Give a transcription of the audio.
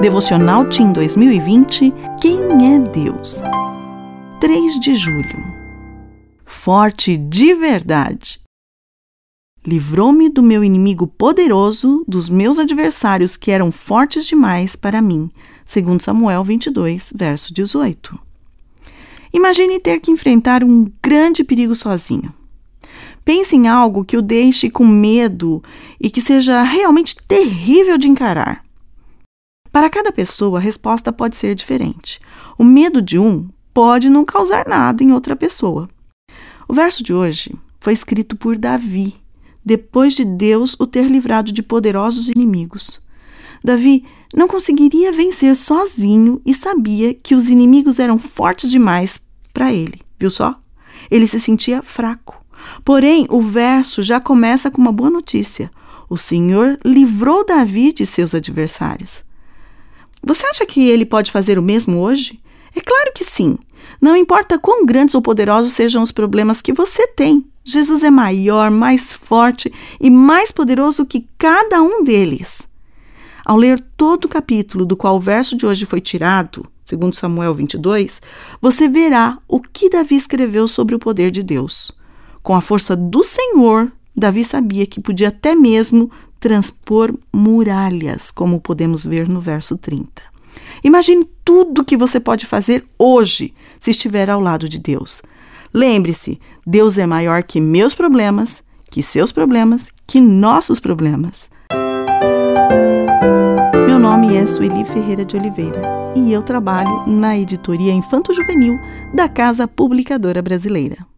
Devocional Team 2020 Quem é Deus? 3 de julho. Forte de verdade. Livrou-me do meu inimigo poderoso, dos meus adversários que eram fortes demais para mim. Segundo Samuel 22, verso 18. Imagine ter que enfrentar um grande perigo sozinho. Pense em algo que o deixe com medo e que seja realmente terrível de encarar. Para cada pessoa, a resposta pode ser diferente. O medo de um pode não causar nada em outra pessoa. O verso de hoje foi escrito por Davi, depois de Deus o ter livrado de poderosos inimigos. Davi não conseguiria vencer sozinho e sabia que os inimigos eram fortes demais para ele. Viu só? Ele se sentia fraco. Porém, o verso já começa com uma boa notícia. O Senhor livrou Davi de seus adversários. Você acha que ele pode fazer o mesmo hoje? É claro que sim. Não importa quão grandes ou poderosos sejam os problemas que você tem, Jesus é maior, mais forte e mais poderoso que cada um deles. Ao ler todo o capítulo do qual o verso de hoje foi tirado, segundo Samuel 22, você verá o que Davi escreveu sobre o poder de Deus. Com a força do Senhor, Davi sabia que podia até mesmo transpor muralhas, como podemos ver no verso 30. Imagine tudo que você pode fazer hoje se estiver ao lado de Deus. Lembre-se, Deus é maior que meus problemas, que seus problemas, que nossos problemas. Meu nome é Sueli Ferreira de Oliveira e eu trabalho na editoria Infanto Juvenil da Casa Publicadora Brasileira.